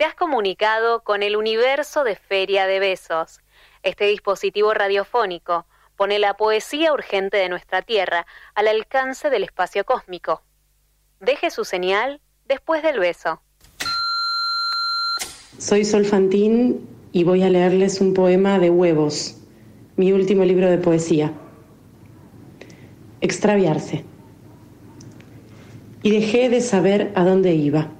Te has comunicado con el universo de Feria de Besos. Este dispositivo radiofónico pone la poesía urgente de nuestra Tierra al alcance del espacio cósmico. Deje su señal después del beso. Soy Sol Fantín y voy a leerles un poema de Huevos, mi último libro de poesía. Extraviarse. Y dejé de saber a dónde iba.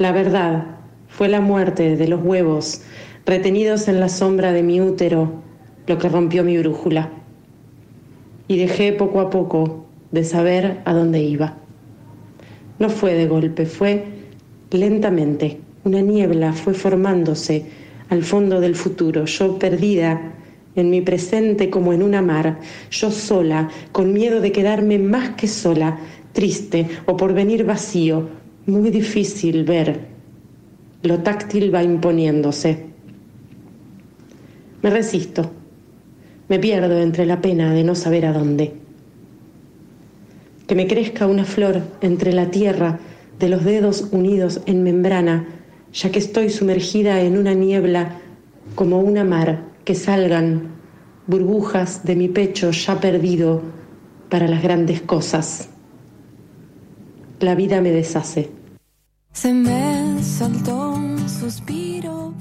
La verdad fue la muerte de los huevos retenidos en la sombra de mi útero lo que rompió mi brújula. Y dejé poco a poco de saber a dónde iba. No fue de golpe, fue lentamente una niebla fue formándose al fondo del futuro, yo perdida en mi presente como en una mar, yo sola, con miedo de quedarme más que sola, triste o por venir vacío, muy difícil ver. Lo táctil va imponiéndose. Me resisto, me pierdo entre la pena de no saber a dónde. Que me crezca una flor entre la tierra de los dedos unidos en membrana, ya que estoy sumergida en una niebla como una mar, que salgan burbujas de mi pecho ya perdido para las grandes cosas. La vida me deshace. Se me saltó un suspiro.